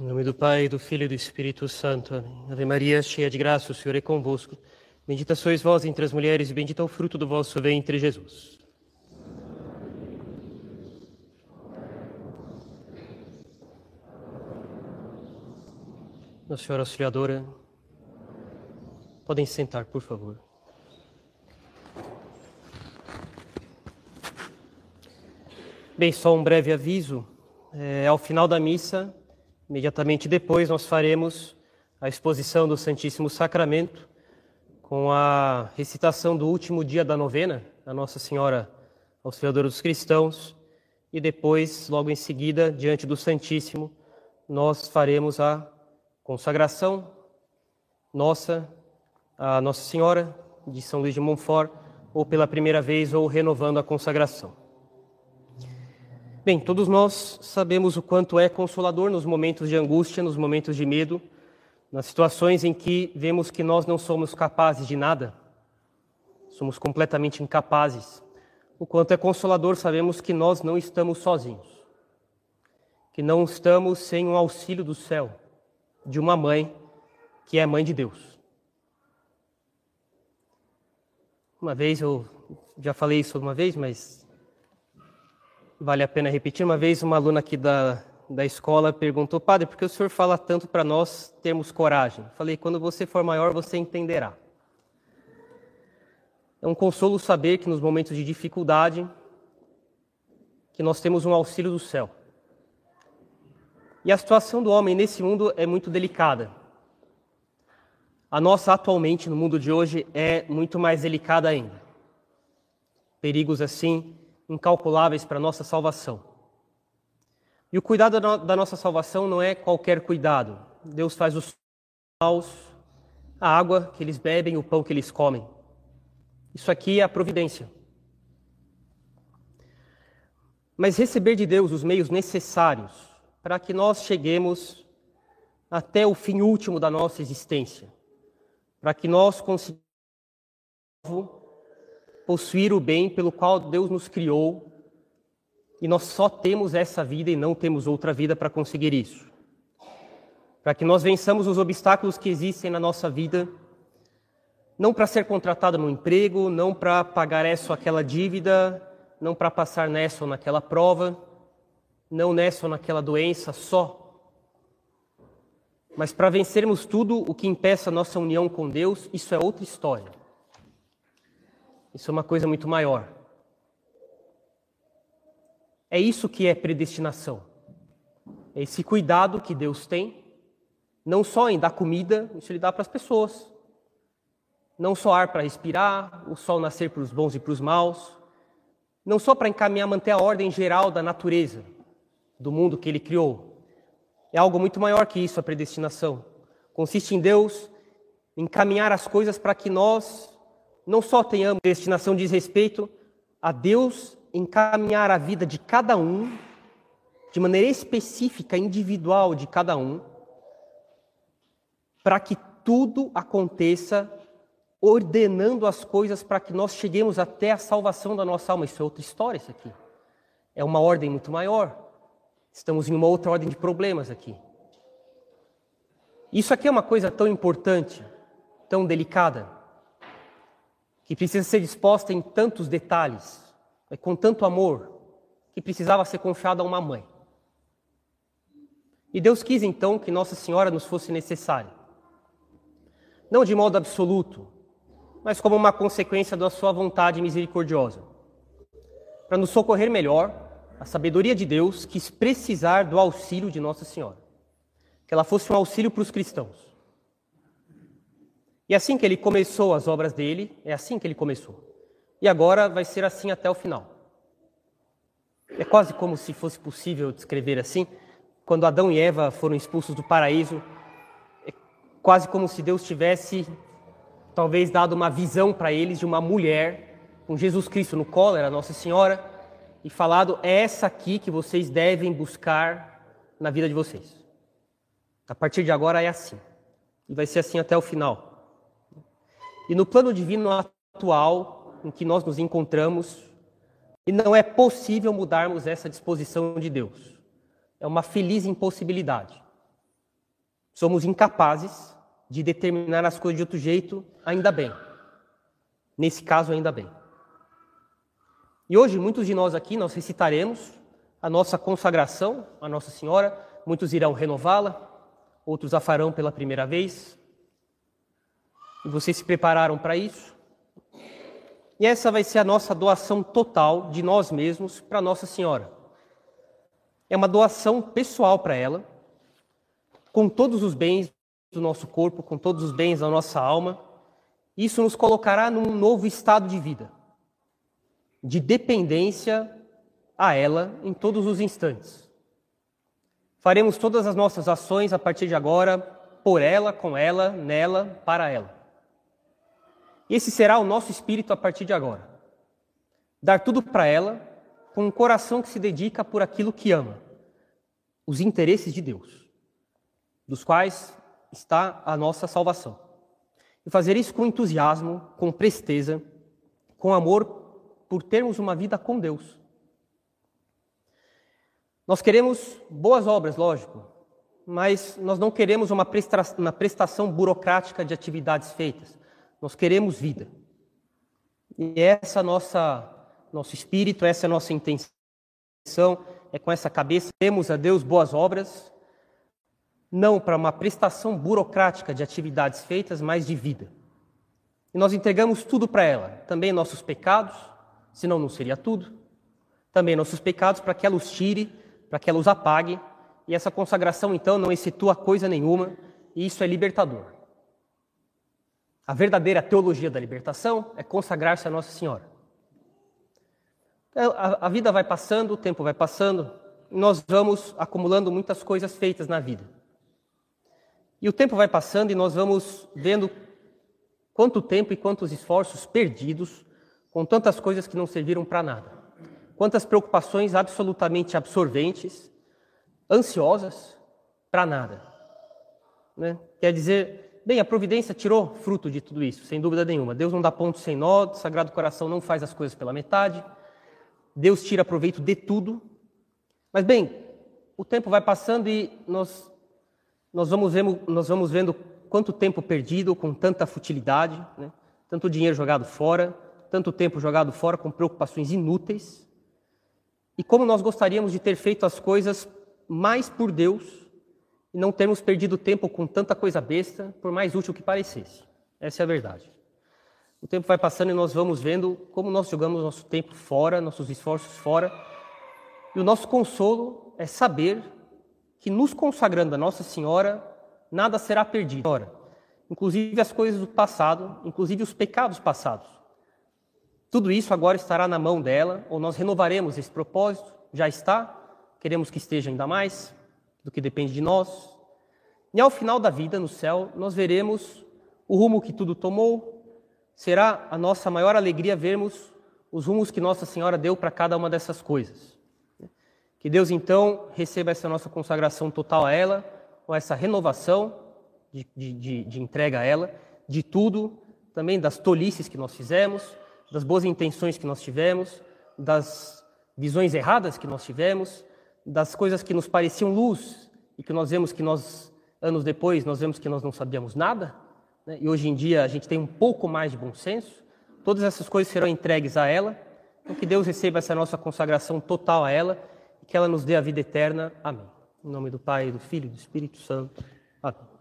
Em nome do Pai, do Filho e do Espírito Santo. Amém. Ave Maria, cheia de graça, o Senhor é convosco. Bendita sois vós entre as mulheres e bendito é o fruto do vosso ventre, Jesus. Nossa Senhora Auxiliadora, podem sentar, por favor. Bem, só um breve aviso. É, ao final da missa, imediatamente depois, nós faremos a exposição do Santíssimo Sacramento com a recitação do último dia da novena, a Nossa Senhora Auxiliadora dos Cristãos, e depois, logo em seguida, diante do Santíssimo, nós faremos a consagração nossa a Nossa Senhora de São Luís de Montfort, ou pela primeira vez, ou renovando a consagração. Bem, todos nós sabemos o quanto é consolador nos momentos de angústia, nos momentos de medo, nas situações em que vemos que nós não somos capazes de nada, somos completamente incapazes. O quanto é consolador sabemos que nós não estamos sozinhos, que não estamos sem o auxílio do céu, de uma mãe que é mãe de Deus. Uma vez eu já falei isso uma vez, mas vale a pena repetir. Uma vez uma aluna aqui da, da escola perguntou, padre, por que o senhor fala tanto para nós termos coragem? Falei, quando você for maior, você entenderá. É um consolo saber que nos momentos de dificuldade, que nós temos um auxílio do céu. E a situação do homem nesse mundo é muito delicada. A nossa atualmente, no mundo de hoje, é muito mais delicada ainda. Perigos assim incalculáveis para a nossa salvação. E o cuidado da nossa salvação não é qualquer cuidado. Deus faz os maus, a água que eles bebem, o pão que eles comem. Isso aqui é a providência. Mas receber de Deus os meios necessários para que nós cheguemos até o fim último da nossa existência, para que nós consigamos possuir o bem pelo qual Deus nos criou e nós só temos essa vida e não temos outra vida para conseguir isso. Para que nós vençamos os obstáculos que existem na nossa vida, não para ser contratado no emprego, não para pagar essa ou aquela dívida, não para passar nessa ou naquela prova, não nessa ou naquela doença só. Mas para vencermos tudo o que impeça a nossa união com Deus, isso é outra história. Isso é uma coisa muito maior. É isso que é predestinação. É esse cuidado que Deus tem, não só em dar comida, isso Ele dá para as pessoas. Não só ar para respirar, o sol nascer para os bons e para os maus. Não só para encaminhar, manter a ordem geral da natureza, do mundo que Ele criou. É algo muito maior que isso, a predestinação. Consiste em Deus encaminhar as coisas para que nós não só tenhamos destinação diz respeito a Deus encaminhar a vida de cada um, de maneira específica, individual de cada um, para que tudo aconteça ordenando as coisas para que nós cheguemos até a salvação da nossa alma. Isso é outra história, isso aqui. É uma ordem muito maior. Estamos em uma outra ordem de problemas aqui. Isso aqui é uma coisa tão importante, tão delicada que precisa ser disposta em tantos detalhes, com tanto amor, que precisava ser confiada a uma mãe. E Deus quis então que Nossa Senhora nos fosse necessária. Não de modo absoluto, mas como uma consequência da sua vontade misericordiosa. Para nos socorrer melhor, a sabedoria de Deus quis precisar do auxílio de Nossa Senhora. Que ela fosse um auxílio para os cristãos. E assim que ele começou as obras dele, é assim que ele começou. E agora vai ser assim até o final. É quase como se fosse possível descrever assim. Quando Adão e Eva foram expulsos do paraíso, é quase como se Deus tivesse talvez dado uma visão para eles de uma mulher com Jesus Cristo no colo, era Nossa Senhora, e falado: é essa aqui que vocês devem buscar na vida de vocês. A partir de agora é assim. E vai ser assim até o final. E no plano divino atual em que nós nos encontramos, e não é possível mudarmos essa disposição de Deus. É uma feliz impossibilidade. somos incapazes de determinar as coisas de outro jeito, ainda bem. Nesse caso, ainda bem. E hoje, muitos de nós aqui, nós recitaremos a nossa consagração a Nossa Senhora, muitos irão renová-la, outros a farão pela primeira vez. E vocês se prepararam para isso? E essa vai ser a nossa doação total de nós mesmos para Nossa Senhora. É uma doação pessoal para ela, com todos os bens do nosso corpo, com todos os bens da nossa alma. Isso nos colocará num novo estado de vida, de dependência a ela em todos os instantes. Faremos todas as nossas ações a partir de agora por ela, com ela, nela, para ela. Esse será o nosso espírito a partir de agora. Dar tudo para ela com um coração que se dedica por aquilo que ama, os interesses de Deus, dos quais está a nossa salvação. E fazer isso com entusiasmo, com presteza, com amor por termos uma vida com Deus. Nós queremos boas obras, lógico, mas nós não queremos uma prestação burocrática de atividades feitas. Nós queremos vida. E essa nossa nosso espírito, essa é a nossa intenção, é com essa cabeça temos a Deus boas obras, não para uma prestação burocrática de atividades feitas, mas de vida. E nós entregamos tudo para ela, também nossos pecados, senão não seria tudo, também nossos pecados para que ela os tire para que ela os apague, e essa consagração então não excitua coisa nenhuma, e isso é libertador. A verdadeira teologia da libertação é consagrar-se a Nossa Senhora. Então, a, vida vai passando, o tempo vai passando, nós vamos acumulando muitas coisas feitas na vida. E o tempo vai passando e nós vamos vendo quanto tempo e quantos esforços perdidos com tantas coisas que não serviram para nada quantas preocupações absolutamente absorventes, ansiosas, para nada. Né? Quer dizer, bem, a providência tirou fruto de tudo isso, sem dúvida nenhuma. Deus não dá ponto sem nó, o Sagrado Coração não faz as coisas pela metade, Deus tira proveito de tudo. Mas, bem, o tempo vai passando e nós, nós, vamos, vendo, nós vamos vendo quanto tempo perdido com tanta futilidade, né? tanto dinheiro jogado fora, tanto tempo jogado fora com preocupações inúteis e como nós gostaríamos de ter feito as coisas mais por Deus e não termos perdido tempo com tanta coisa besta, por mais útil que parecesse. Essa é a verdade. O tempo vai passando e nós vamos vendo como nós jogamos nosso tempo fora, nossos esforços fora. E o nosso consolo é saber que nos consagrando a Nossa Senhora, nada será perdido. Inclusive as coisas do passado, inclusive os pecados passados. Tudo isso agora estará na mão dela, ou nós renovaremos esse propósito, já está, queremos que esteja ainda mais, do que depende de nós. E ao final da vida, no céu, nós veremos o rumo que tudo tomou, será a nossa maior alegria vermos os rumos que Nossa Senhora deu para cada uma dessas coisas. Que Deus então receba essa nossa consagração total a ela, com essa renovação de, de, de entrega a ela, de tudo, também das tolices que nós fizemos, das boas intenções que nós tivemos, das visões erradas que nós tivemos, das coisas que nos pareciam luz e que nós vemos que nós, anos depois, nós vemos que nós não sabíamos nada, né? e hoje em dia a gente tem um pouco mais de bom senso, todas essas coisas serão entregues a ela, então que Deus receba essa nossa consagração total a ela e que ela nos dê a vida eterna. Amém. Em nome do Pai, do Filho e do Espírito Santo. Amém.